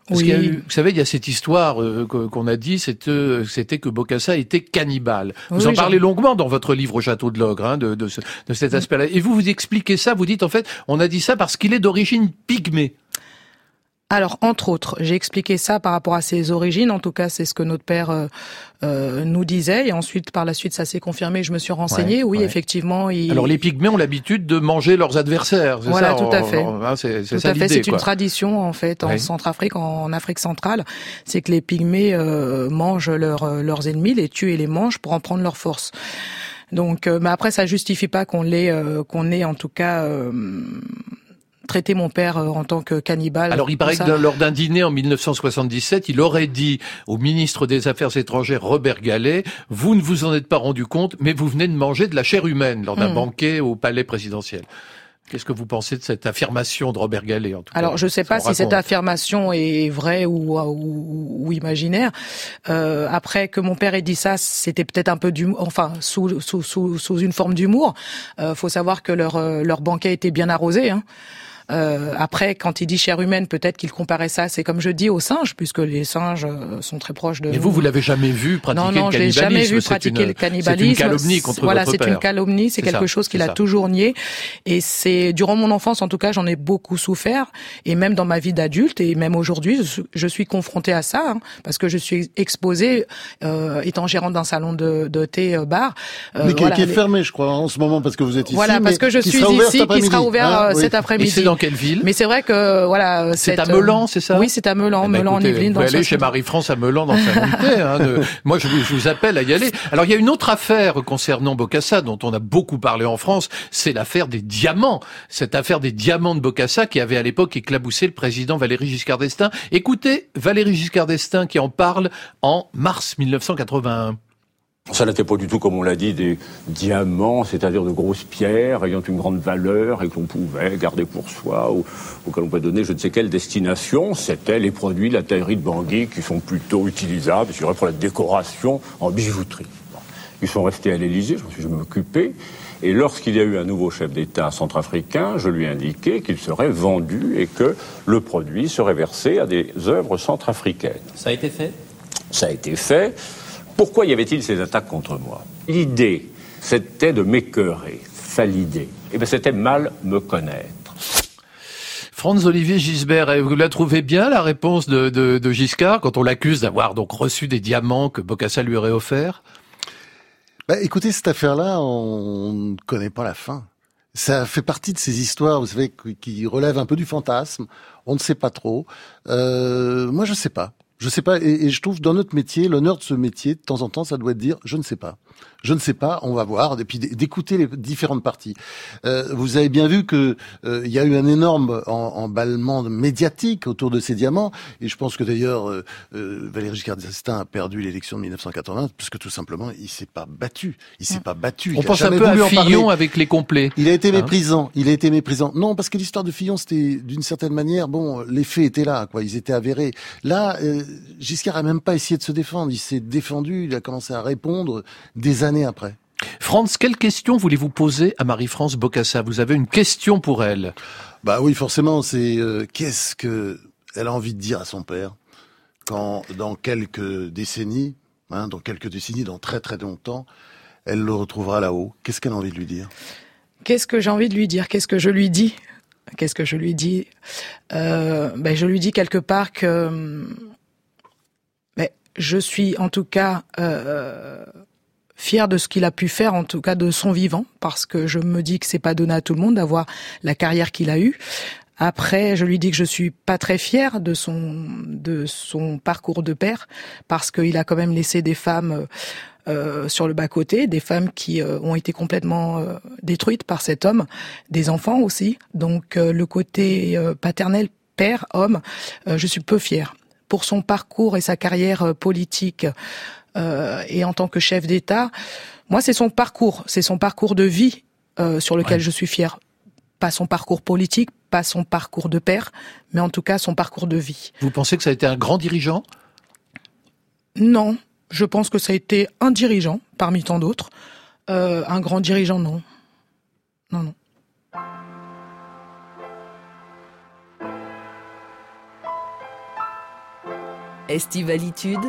Parce Oui. qu'il y a eu- vous savez, il y a cette histoire euh, qu'on a dit, c'était c'était que Bocassa était cannibale. Vous Oui, en parlez longuement dans votre livre au Château de l'Ogre, hein, de, de, ce- de cet aspect-là. Et vous, vous expliquez ça, vous dites en fait, on a dit ça parce qu'il est d'origine pygmée. Alors, entre autres, j'ai expliqué ça par rapport à ses origines. En tout cas, c'est ce que notre père euh, euh, nous disait. Et ensuite, par la suite, ça s'est confirmé. Je me suis renseignée. Ouais, oui, ouais. effectivement. Il... Alors les pygmées ont l'habitude de manger leurs adversaires. Voilà, ça, tout à fait. hein, c'est Tout ça à fait, c'est une tradition en fait en. Centrafrique, en, en Afrique centrale, c'est que les pygmées euh, mangent leurs euh, leurs ennemis, les tuent et les mangent pour en prendre leur force. Donc, euh, mais après, ça justifie pas qu'on euh, qu'on ait en tout cas traité mon père euh, en tant que cannibale. Alors il paraît que lors d'un dîner en 1977, il aurait dit au ministre des Affaires étrangères Robert Gallet, vous ne vous en êtes pas rendu compte, mais vous venez de manger de la chair humaine lors d'un Hmm. banquet au palais présidentiel. Qu'est-ce que vous pensez de cette affirmation de Robert Gallet en tout cas Alors, je sais pas si cette affirmation est vraie ou, ou, ou imaginaire. Euh, après que mon père ait dit ça, c'était peut-être un peu d'humour, enfin sous, sous, sous, sous une forme d'humour. Euh, faut savoir que leur, euh, leur banquet était bien arrosé. Hein. Euh, après, quand il dit chair humaine, peut-être qu'il comparait ça, c'est comme je dis, aux singes, puisque les singes euh, sont très proches de Et nous. vous, vous l'avez jamais vu pratiquer non, non, le je l'ai cannibalisme. jamais vu pratiquer une- le cannibalisme. C'est une calomnie contre Voilà, c'est une calomnie, c'est quelque ça, chose qu'il a ça. toujours nié. Et c'est durant mon enfance, en tout cas, j'en ai beaucoup souffert. Et même dans ma vie d'adulte, et même aujourd'hui, je, suis- confrontée à ça, hein, parce que je suis exposée, euh, étant gérante d'un salon de, de thé euh, bar. euh, mais qui, voilà, qui est fermé, je crois, en ce moment, parce que vous êtes ici. Voilà, parce mais que je suis ici, qui sera ouvert Ah, oui. cet Et après-midi. Quelle ville Mais c'est vrai que voilà, C'est à Melan, c'est ça Oui, c'est à Melan, Eh ben, Melan en Yvelines. Vous pouvez aller le chez 60. Marie-France à Melan dans sa unité. Hein, de- Moi, je vous, je vous appelle à y aller. Alors, il y a une autre affaire concernant Bocassa dont on a beaucoup parlé en France. C'est l'affaire des diamants. Cette affaire des diamants de Bocassa qui avait à l'époque éclaboussé le président Valéry Giscard d'Estaing. Écoutez Valéry Giscard d'Estaing qui en parle en mars 1981. Ça n'était pas du tout, comme on l'a dit, des diamants, c'est-à-dire de grosses pierres ayant une grande valeur et que l'on pouvait garder pour soi ou auquel on pouvait donner je ne sais quelle destination. C'était les produits de la taillerie de Bangui qui sont plutôt utilisables, je dirais, pour la décoration en bijouterie. Ils sont restés à l'Élysée, je m'en suis occupé. Et lorsqu'il y a eu un nouveau chef d'État centrafricain, je lui ai indiqué qu'il serait vendu et que le produit serait versé à des œuvres centrafricaines. Ça a été fait? Ça a été fait. Pourquoi y avait-il ces attaques contre moi? L'idée, c'était de m'écœurer. Ça l'idée. Eh bien, c'était mal me connaître. Franz Olivier Gisbert, vous la trouvez bien la réponse de, de, de Giscard quand on l'accuse d'avoir donc reçu des diamants que Bocassa lui aurait offerts? Bah, écoutez, cette affaire-là, on ne connaît pas la fin. Ça fait partie de ces histoires, vous savez, qui- relèvent un peu du fantasme. On ne sait pas trop. Euh, moi, je sais pas. Je sais pas. Et, je trouve dans notre métier, l'honneur de ce métier, de temps en temps, ça doit être dire, je ne sais pas. Je ne sais pas. On va voir. Et puis d'écouter les différentes parties. Euh, vous avez bien vu que euh, il y a eu un énorme en- emballement médiatique autour de ces diamants. Et je pense que d'ailleurs, euh, euh, Valéry Giscard d'Estaing a perdu l'élection de 1980 parce que tout simplement, il s'est pas battu. Il s'est pas battu. On Il a pense un peu à. Fillon avec les complets. Il a été Hein méprisant. Il a été méprisant. Non, parce que l'histoire de Fillon, c'était d'une certaine manière, bon, les faits étaient là, quoi. Ils étaient avérés. Là, euh, Giscard a même pas essayé de se défendre. Il s'est défendu. Il a commencé à répondre des années après. Franz, quelle question voulez-vous poser à Marie-France Bocassa? Vous avez une question pour elle. Bah oui, forcément, c'est euh, qu'est-ce que elle a envie de dire à son père quand, dans quelques décennies, hein, dans quelques décennies, dans très très longtemps, elle le retrouvera là-haut? Qu'est-ce qu'elle a envie de lui dire? Qu'est-ce que j'ai envie de lui dire? Qu'est-ce que je lui dis? Qu'est-ce que je lui dis? Euh, ben, Je lui dis quelque part que ben, je suis en tout cas euh, fier de ce qu'il a pu faire, en tout cas de son vivant, parce que je me dis que c'est pas donné à tout le monde d'avoir la carrière qu'il a eue. Après, je lui dis que je suis pas très fière de son de son parcours de père parce qu'il a quand même laissé des femmes euh, sur le bas côté, des femmes qui euh, ont été complètement euh, détruites par cet homme, des enfants aussi. Donc le côté paternel, père, homme, je suis peu fière pour son parcours et sa carrière politique euh, et en tant que chef d'État. Moi, c'est son parcours, c'est son parcours de vie euh, sur lequel je suis fière. Pas son parcours politique, pas son parcours de père, mais en tout cas son parcours de vie. Vous pensez que ça a été un grand dirigeant? Non, je pense que ça a été un dirigeant parmi tant d'autres. Euh, un grand dirigeant, non. Non, non. Estivalitude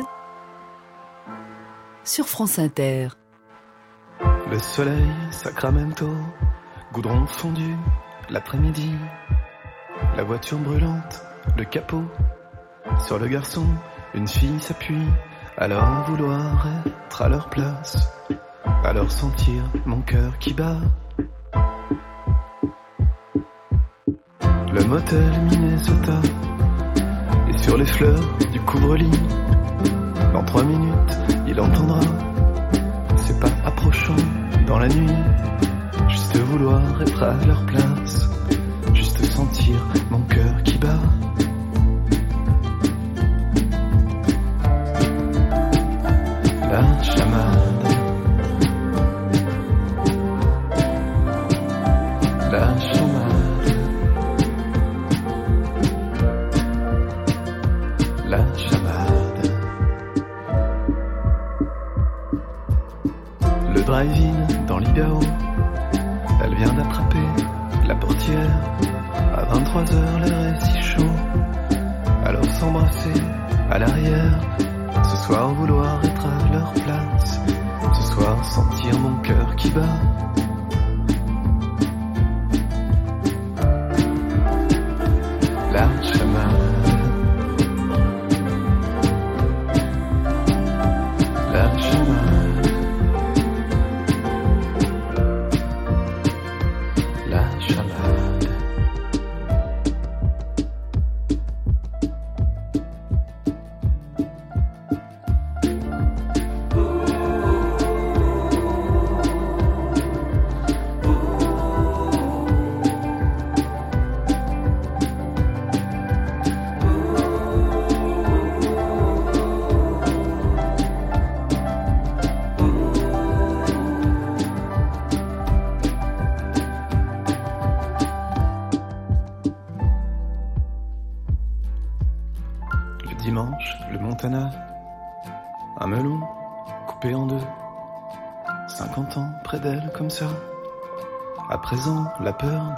sur France Inter. Le soleil, Sacramento, goudron fondu, l'après-midi, la voiture brûlante, le capot, sur le garçon, une fille s'appuie, alors vouloir être à leur place, alors sentir mon cœur qui bat. Le motel Minnesota, et sur les fleurs du couvre-lit, dans trois minutes, il entendra c'est pas approchant dans la nuit. Juste vouloir être à leur place. Juste sentir mon cœur qui bat.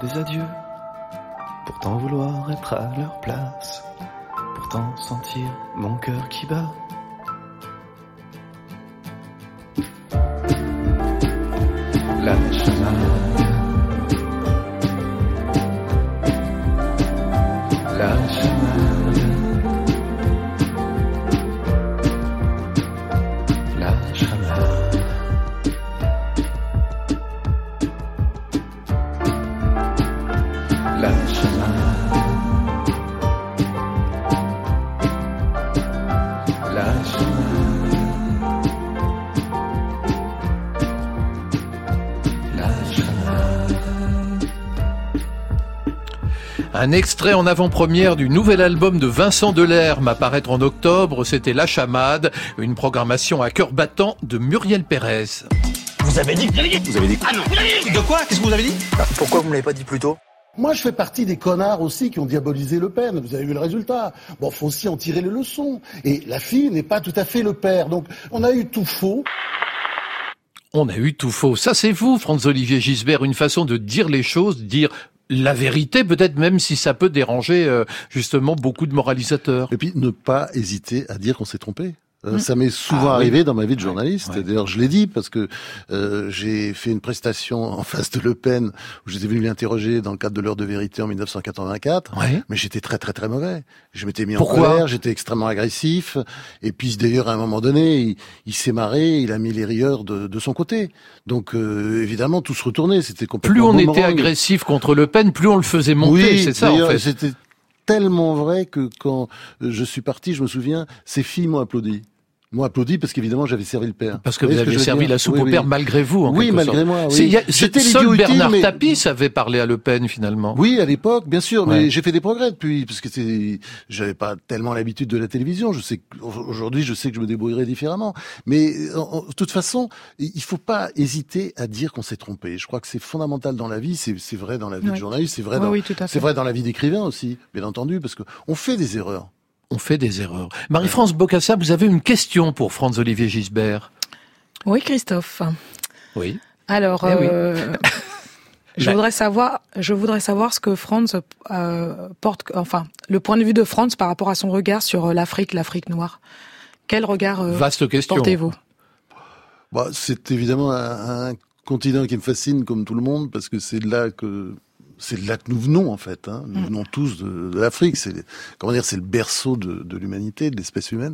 Des adieux. Pourtant vouloir être à leur place. Pourtant sentir mon cœur qui bat. Un extrait en avant-première du nouvel album de Vincent Delerme à paraître en octobre, c'était La Chamade, une programmation à cœur battant de Muriel Pérez. Vous avez dit Vous avez dit Ah non De quoi Qu'est-ce que vous avez dit Pourquoi vous me l'avez pas dit plus tôt Moi, je fais partie des connards aussi qui ont diabolisé Le Pen. Vous avez vu le résultat. Bon, faut aussi en tirer les leçons. Et la fille n'est pas tout à fait le père. Donc, on a eu tout faux. On a eu tout faux. Ça, c'est vous, Franz-Olivier Gisbert, une façon de dire les choses, dire la vérité, peut-être même si ça peut déranger euh, justement beaucoup de moralisateurs. Et puis, ne pas hésiter à dire qu'on s'est trompé. Euh, Mm. Ça m'est souvent Ah oui. arrivé dans ma vie de journaliste. D'ailleurs, je l'ai dit parce que euh, j'ai fait une prestation en face de Le Pen où j'étais venu l'interroger dans le cadre de l'heure de vérité en 1984. Ouais. Mais j'étais très très très mauvais. Je m'étais mis Pourquoi en colère, j'étais extrêmement agressif. Et puis d'ailleurs, à un moment donné, il, il s'est marré, il a mis les rieurs de, de son côté. Donc euh, évidemment, tout se retournait. C'était complètement Plus on était agressif contre Le Pen, plus on le faisait monter, Oui, c'est ça en fait. C'était tellement vrai que quand je suis parti, je me souviens, ces filles m'ont applaudi. M'ont applaudi parce qu'évidemment j'avais servi le père. Parce que vous avez je veux servi la soupe Oui, au oui. père malgré vous, en Oui, malgré sorte. moi. Oui. J'étais Seul Bernard mais- Tapie savait parler à Le Pen finalement. Oui, à l'époque, bien sûr, mais Ouais. j'ai fait des progrès depuis, parce que c'est, j'avais pas tellement l'habitude de la télévision. Je sais qu'aujourd'hui, je sais que je me débrouillerai différemment. Mais de toute façon, il faut pas hésiter à dire qu'on s'est trompé. Je crois que c'est fondamental dans la vie. C'est vrai dans la vie de Ouais. journaliste, c'est vrai dans, à fait. c'est vrai dans la vie d'écrivain aussi, bien entendu, parce que on fait des erreurs. On fait des erreurs. Marie-France Bocassa, vous avez une question pour Franz-Olivier Gisbert. Oui, Christophe. Oui. Alors, Eh oui. euh, je La- voudrais savoir, je voudrais savoir ce que Franz euh, porte, enfin, le point de vue de Franz par rapport à son regard sur euh, l'Afrique, l'Afrique noire. Quel regard euh, Vaste question. portez-vous? Bah, c'est évidemment un, un continent qui me fascine comme tout le monde parce que c'est là que c'est de là que nous venons en fait. Hein. Nous Mm. venons tous de, de l'Afrique. C'est comment dire, c'est le berceau de, de l'humanité, de l'espèce humaine.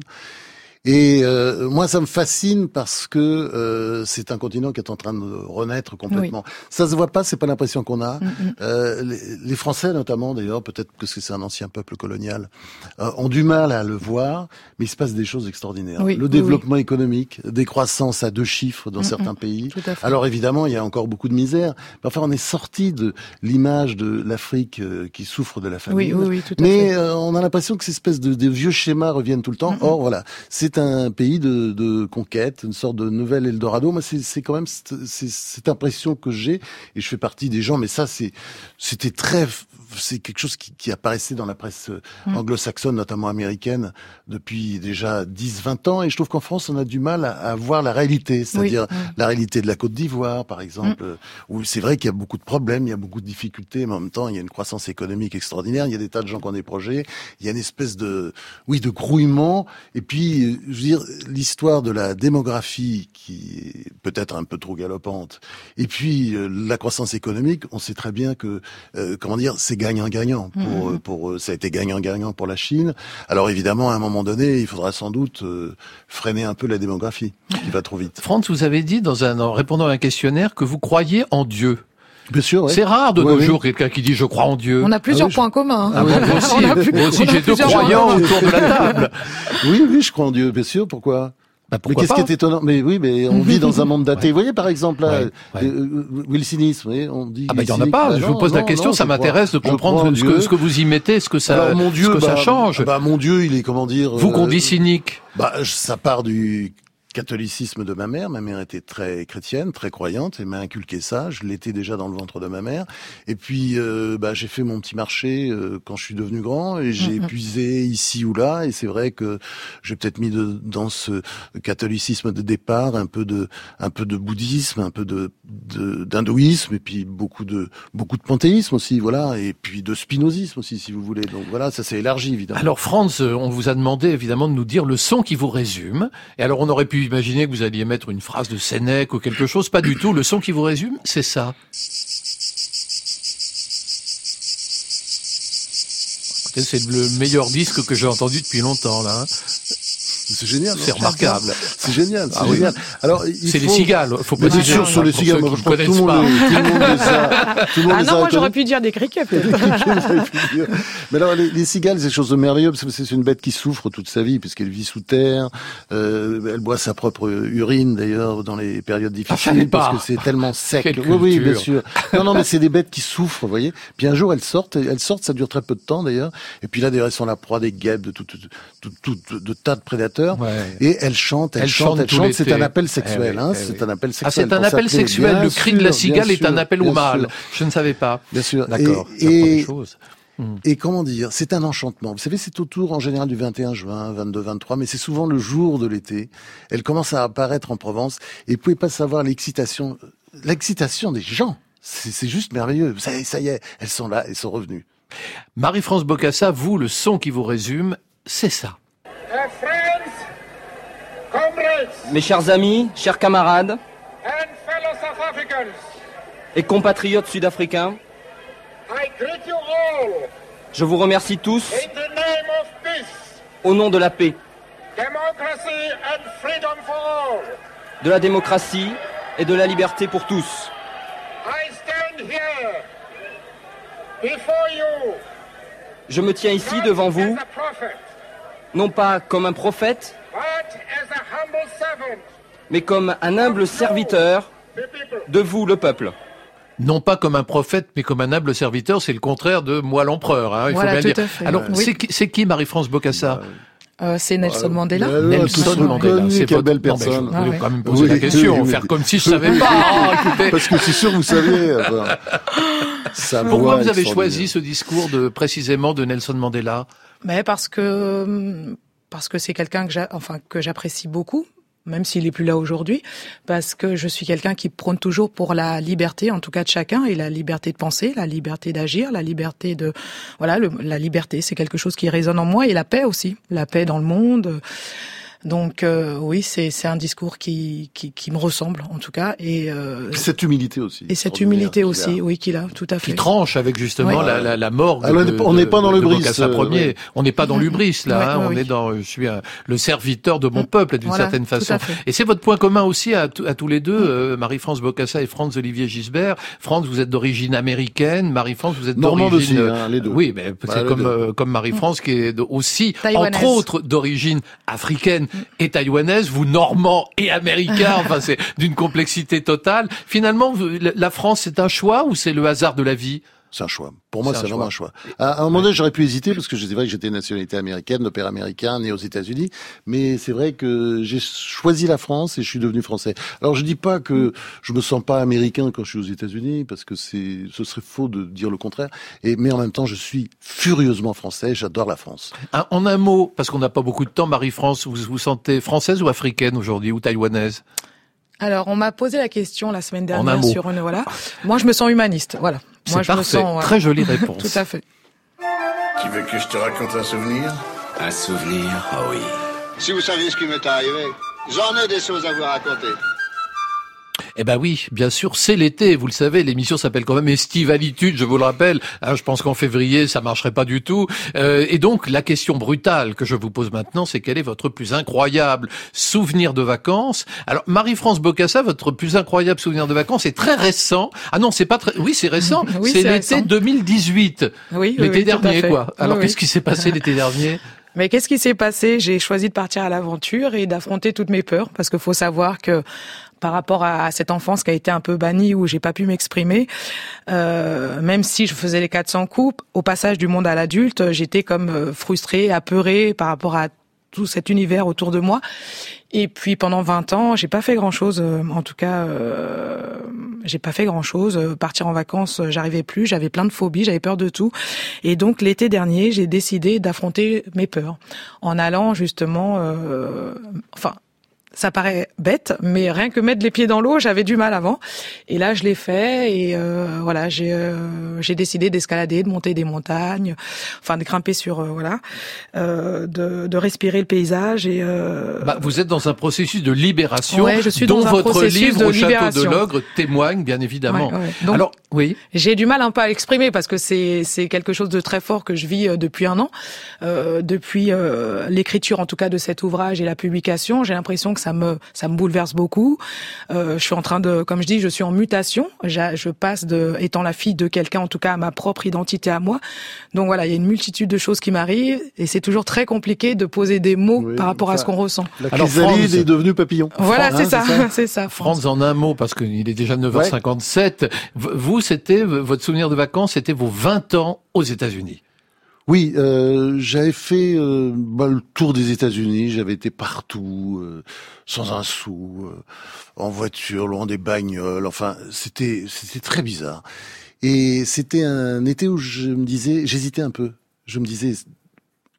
Et euh, moi, ça me fascine parce que euh, c'est un continent qui est en train de renaître complètement. Ça se voit pas, c'est pas l'impression qu'on a. Mm, mm. Euh, les, les Français, notamment, d'ailleurs, peut-être que c'est un ancien peuple colonial, euh, ont du mal à le voir, mais il se passe des choses extraordinaires. Oui, le oui, développement économique, des croissances à deux chiffres dans Mm, certains mm. pays. Tout à fait. Alors évidemment, il y a encore beaucoup de misère. Mais enfin, on est sorti de l'image de l'Afrique euh, qui souffre de la famine. Oui, oui, oui, tout à Mais euh, on a l'impression que ces espèces de, de vieux schémas reviennent tout le temps. Mm. Or, voilà, c'est c'est un pays de, de conquête, une sorte de nouvel Eldorado. Moi, c'est quand même cette, impression que j'ai, et je fais partie des gens, mais ça, c'était très c'est quelque chose qui, qui apparaissait dans la presse euh, Mm. anglo-saxonne, notamment américaine, depuis déjà 10-20 ans. Et je trouve qu'en France, on a du mal à, à voir la réalité, c'est-à-dire Oui. Mm. la réalité de la Côte d'Ivoire, par exemple, euh, où c'est vrai qu'il y a beaucoup de problèmes, il y a beaucoup de difficultés, mais en même temps, il y a une croissance économique extraordinaire, il y a des tas de gens qui ont des projets, il y a une espèce de, oui, de grouillement. Et puis, je veux dire, l'histoire de la démographie qui est peut-être un peu trop galopante, et puis euh, la croissance économique, on sait très bien que, euh, comment dire, c'est gagnant-gagnant. Pour, Mhm. euh, pour, euh, ça a été gagnant-gagnant pour la Chine. Alors évidemment, à un moment donné, il faudra sans doute euh, freiner un peu la démographie, qui va trop vite. Franz, vous avez dit dans un, en répondant à un questionnaire que vous croyez en Dieu. Bien sûr. C'est rare de Ouais, nos ouais. jours quelqu'un qui dit je crois en Dieu. On a plusieurs Ah oui, je- points communs. hein. Ah ouais, moi aussi, On a plus- moi aussi on a j'ai deux croyants points autour de la table. Oui, oui, je crois en Dieu, bien sûr. Pourquoi? Mais pourquoi qu'est-ce qui est étonnant? Mais oui, mais on vit dans un monde daté. Ouais. Vous voyez, par exemple, là, Ouais, ouais. euh, Wilsonisme, vous voyez, on dit. Ah bah il y en a pas. Bah je vous pose la question, non, ça m'intéresse de comprendre en ce que, Dieu. ce que vous y mettez, ce que ça, Alors, mon Dieu, ce que ça bah, change. Bah, mon Dieu, il est comment dire Vous qu'on euh, dit cynique. Bah, ça part du catholicisme de ma mère. Ma mère était très chrétienne, très croyante, et m'a inculqué ça. Je l'étais déjà dans le ventre de ma mère. Et puis, euh, bah, j'ai fait mon petit marché euh, quand je suis devenu grand, et j'ai Mhm. puisé ici ou là. Et c'est vrai que j'ai peut-être mis de, dans ce catholicisme de départ un peu de, un peu de bouddhisme, un peu de d'hindouisme, et puis beaucoup de beaucoup de panthéisme aussi, voilà, et puis de spinozisme aussi, si vous voulez. Donc voilà, ça s'est élargi évidemment. Alors Franz, on vous a demandé évidemment de nous dire le son qui vous résume. Et alors on aurait pu imaginer que vous alliez mettre une phrase de Sénèque ou quelque chose. Pas du tout. Le son qui vous résume, c'est ça. C'est le meilleur disque que j'ai entendu depuis longtemps là. Hein. C'est génial. C'est remarquable. C'est génial, c'est Ah oui. génial. Alors, il C'est les faut- cigales, faut bien préciser, sûr, sur les cigales, moi, je crois que tout le monde, les- tout le monde les a, tout le monde Ah les non, a moi j'aurais pu dire des criquets. Mais alors, les, les cigales, c'est quelque chose de merveilleux, parce que c'est une bête qui souffre toute sa vie, puisqu'elle vit sous terre, euh, elle boit sa propre urine, d'ailleurs, dans les périodes Ah, difficiles, pas. parce que c'est tellement sec. Quelle oui, oui, bien sûr. Non, non, mais c'est des bêtes qui souffrent, vous voyez. Puis un jour, elles sortent, elles sortent, ça dure très peu de temps, d'ailleurs. Et puis là, d'ailleurs, elles sont la proie des guêpes, de tout, tout, tout, tout- de tas de prédateurs. Ouais. Et Elles chantent, chantent elles tout chantent. C'est un appel sexuel, hein. eh C'est un appel Ah, sexuel. c'est un appel sexuel. Le cri de la cigale est un appel au sûr. Je ne savais pas. Bien sûr. D'accord. Et, et-. Hmm. et comment dire, c'est un enchantement. Vous savez, c'est autour en général du 21 juin, 22, 23, mais c'est souvent le jour de l'été. Elle commence à apparaître en Provence et vous pouvez pas savoir l'excitation, l'excitation des gens. C'est juste merveilleux. Ça, ça y est, elles sont là, elles sont revenues. Marie-France Bocassa, vous, le son qui vous résume, c'est ça. Mes chers amis, chers camarades et compatriotes sud-africains, je vous remercie tous au nom de la paix, de la démocratie et de la liberté pour tous. Je me tiens ici devant vous, non pas comme un prophète, but as a humble servant, mais comme un humble serviteur the people. de vous, le peuple. Non pas comme un prophète, mais comme un humble serviteur, c'est le contraire de moi l'empereur. Hein, il Voilà, faut bien tout dire. à fait. Alors, Oui. c'est qui, c'est qui Marie-France Bocassa Euh, c'est Nelson Mandela. Euh, Nelson Mandela, c'est quelle votre- belle Non, mais je personne. voulais Ah ouais. quand même poser la Oui, question, oui, oui. faire comme si je savais pas. Écoutez. Parce que c'est sûr, vous saviez. enfin, sa Pourquoi vous avez choisi ce discours de précisément de Nelson Mandela Mais parce que parce que c'est quelqu'un que enfin que j'apprécie beaucoup, même s'il est plus là aujourd'hui, parce que je suis quelqu'un qui prône toujours pour la liberté, en tout cas de chacun, et la liberté de penser, la liberté d'agir, la liberté de voilà, la liberté, c'est quelque chose qui résonne en moi et la paix aussi, la paix dans le monde. Donc euh, oui, c'est c'est un discours qui, qui qui me ressemble en tout cas et euh, Cette humilité aussi. et cette humilité aussi, a. oui, qu'il a, tout à fait. qui tranche avec justement la, la, la mort de, Ah, on n'est pas- on n'est pas dans de- le de bris, Bokassa euh, Ier. ouais. On n'est pas dans l'ubris là, hein, on oui. est dans, je suis un- le serviteur de mon peuple d'une Voilà, certaine façon. Et c'est votre point commun aussi à, tous les deux, euh, Marie-France Bocassa et Franz Olivier Gisbert. Franz, vous êtes d'origine américaine, Marie-France, vous êtes Normande d'origine aussi, hein, les deux. Oui, mais Bah, c'est comme euh, comme Marie-France qui est de- aussi entre autres d'origine africaine et taïwanaise, vous normand et américain, enfin c'est d'une complexité totale. Finalement, la France c'est un choix ou c'est le hasard de la vie? C'est un choix. Pour moi, C'est un vraiment choix. un choix. À, un moment donné, j'aurais pu hésiter parce que c'est vrai que j'étais nationalité américaine, de père américain, né aux États-Unis. Mais c'est vrai que j'ai choisi la France et je suis devenu français. Alors, je dis pas que je me sens pas américain quand je suis aux États-Unis parce que c'est, ce serait faux de dire le contraire. Et, mais en même temps, je suis furieusement français. J'adore la France. Un- en un mot, parce qu'on n'a pas beaucoup de temps, Marie-France, vous vous sentez française ou africaine aujourd'hui, ou taïwanaise? Alors, on m'a posé la question la semaine un dernière mot. sur une voilà. Moi, je me sens humaniste. Voilà. Moi, C'est me parfait. sens. Très jolie réponse. Tout à fait. Tu veux que je te raconte un souvenir? Un souvenir Ah oui. Si vous saviez ce qui m'est arrivé, j'en ai des choses à vous raconter. Eh ben oui, bien sûr, c'est l'été, vous le savez, l'émission s'appelle quand même Estivalitude, je vous le rappelle. Hein, je pense qu'en février, ça marcherait pas du tout. Euh, et donc, la question brutale que je vous pose maintenant, c'est quel est votre plus incroyable souvenir de vacances? Alors, Marie-France Bocassa, votre plus incroyable souvenir de vacances est très récent. Ah non, c'est pas très... Oui, c'est récent. Oui, c'est l'été récent. 2018. Oui, oui, L'été oui, dernier, quoi. Alors, qu'est-ce qui s'est passé l'été dernier? Mais qu'est-ce qui s'est passé? J'ai choisi de partir à l'aventure et d'affronter toutes mes peurs parce qu'il faut savoir que par rapport à cette enfance qui a été un peu bannie où j'ai pas pu m'exprimer, euh, même si je faisais les 400 coups, au passage du monde à l'adulte, j'étais comme euh, frustrée, apeurée par rapport à tout cet univers autour de moi. Et puis pendant 20 ans, j'ai pas fait grand chose. en tout cas, euh, j'ai pas fait grand chose. Partir en vacances, euh, j'arrivais plus. J'avais plein de phobies, j'avais peur de tout. Et donc l'été dernier, j'ai décidé d'affronter mes peurs en allant justement, euh, enfin. Ça paraît bête, mais rien que mettre les pieds dans l'eau, j'avais du mal avant. Et là, je l'ai fait et euh, voilà, j'ai euh, j'ai décidé d'escalader, de monter des montagnes, enfin de grimper sur euh, voilà, euh, de, de respirer le paysage et euh, Bah, vous êtes dans un processus de libération Ouais, je suis dont dans un votre livre au château de l'ogre témoigne, bien évidemment. Ouais, ouais. Donc, Alors, oui. J'ai du mal un peu à l'exprimer parce que c'est c'est quelque chose de très fort que je vis euh, depuis un an, Euh, depuis euh, l'écriture en tout cas de cet ouvrage et la publication. J'ai l'impression que ça me ça me bouleverse beaucoup. Euh, je suis en train de, comme je dis, je suis en mutation. Je passe de étant la fille de quelqu'un en tout cas à ma propre identité à moi. Donc voilà, il y a une multitude de choses qui m'arrivent et c'est toujours très compliqué de poser des mots par rapport à ce qu'on ressent. La Alors, chrysalide Franz- est devenue papillon. Voilà, Hein, c'est ça, c'est ça. Franz, en un mot, parce qu'il est déjà 9h57. V- Vous, c'était, votre souvenir de vacances, c'était vos 20 ans aux États-Unis. Oui, euh, j'avais fait euh, bah, le tour des États-Unis. J'avais été partout, euh, sans un sou, euh, en voiture, loin des bagnoles. Enfin, c'était c'était très bizarre. Et c'était un été où je me disais, j'hésitais un peu. Je me disais,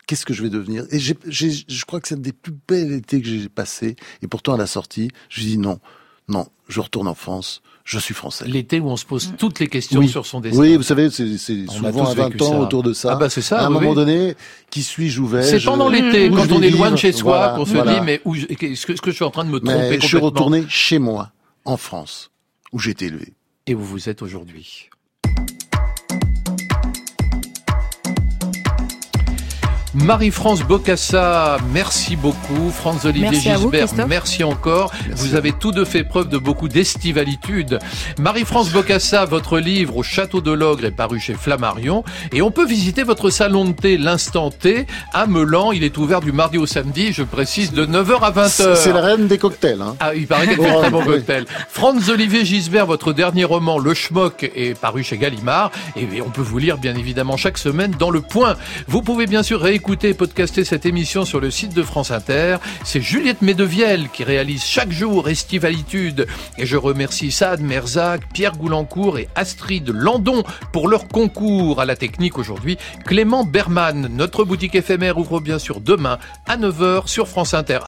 qu'est-ce que je vais devenir? Et je crois que c'est un des plus belles étés que j'ai passé. Et pourtant, à la sortie, je dis non, non, je retourne en France. Je suis français. L'été où on se pose toutes les questions Oui. sur son destin. Oui, vous savez, c'est souvent à 20 vécu ans ça. autour de ça. Ah bah c'est ça, À un oui, moment donné, qui suis-je, où vais-je C'est pendant l'été, où quand on est loin de chez soi, Voilà, qu'on se voilà. dit, mais où, je- est-ce que, est-ce que je suis en train de me tromper Mais je suis retourné chez moi, en France, où j'ai été élevé. Et où vous êtes aujourd'hui. Marie-France Bocassa, merci beaucoup. Franz-Olivier Merci à vous, Gisbert, merci encore. Vous avez tous deux fait preuve de beaucoup d'estivalitude. Marie-France Bocassa, votre livre au Château de l'Ogre est paru chez Flammarion. Et on peut visiter votre salon de thé, l'Instant Thé, à Melan. Il est ouvert du mardi au samedi, je précise, de 9h à 20h. C'est la reine des cocktails. Hein. Ah, il paraît qu'elle fait un très bon cocktail. Franz Olivier Gisbert, votre dernier roman, Le Schmock, est paru chez Gallimard. Et on peut vous lire, bien évidemment, chaque semaine dans Le Point. Vous pouvez bien sûr réécouter et podcaster cette émission sur le site de France Inter. C'est Juliette Medevielle qui réalise chaque jour Estivalitude. Et je remercie Saad Merzac, Pierre Goulancourt et Astrid Landon pour leur concours à la technique aujourd'hui. Clément Berman, notre boutique éphémère ouvre bien sûr demain à 9h sur France Inter.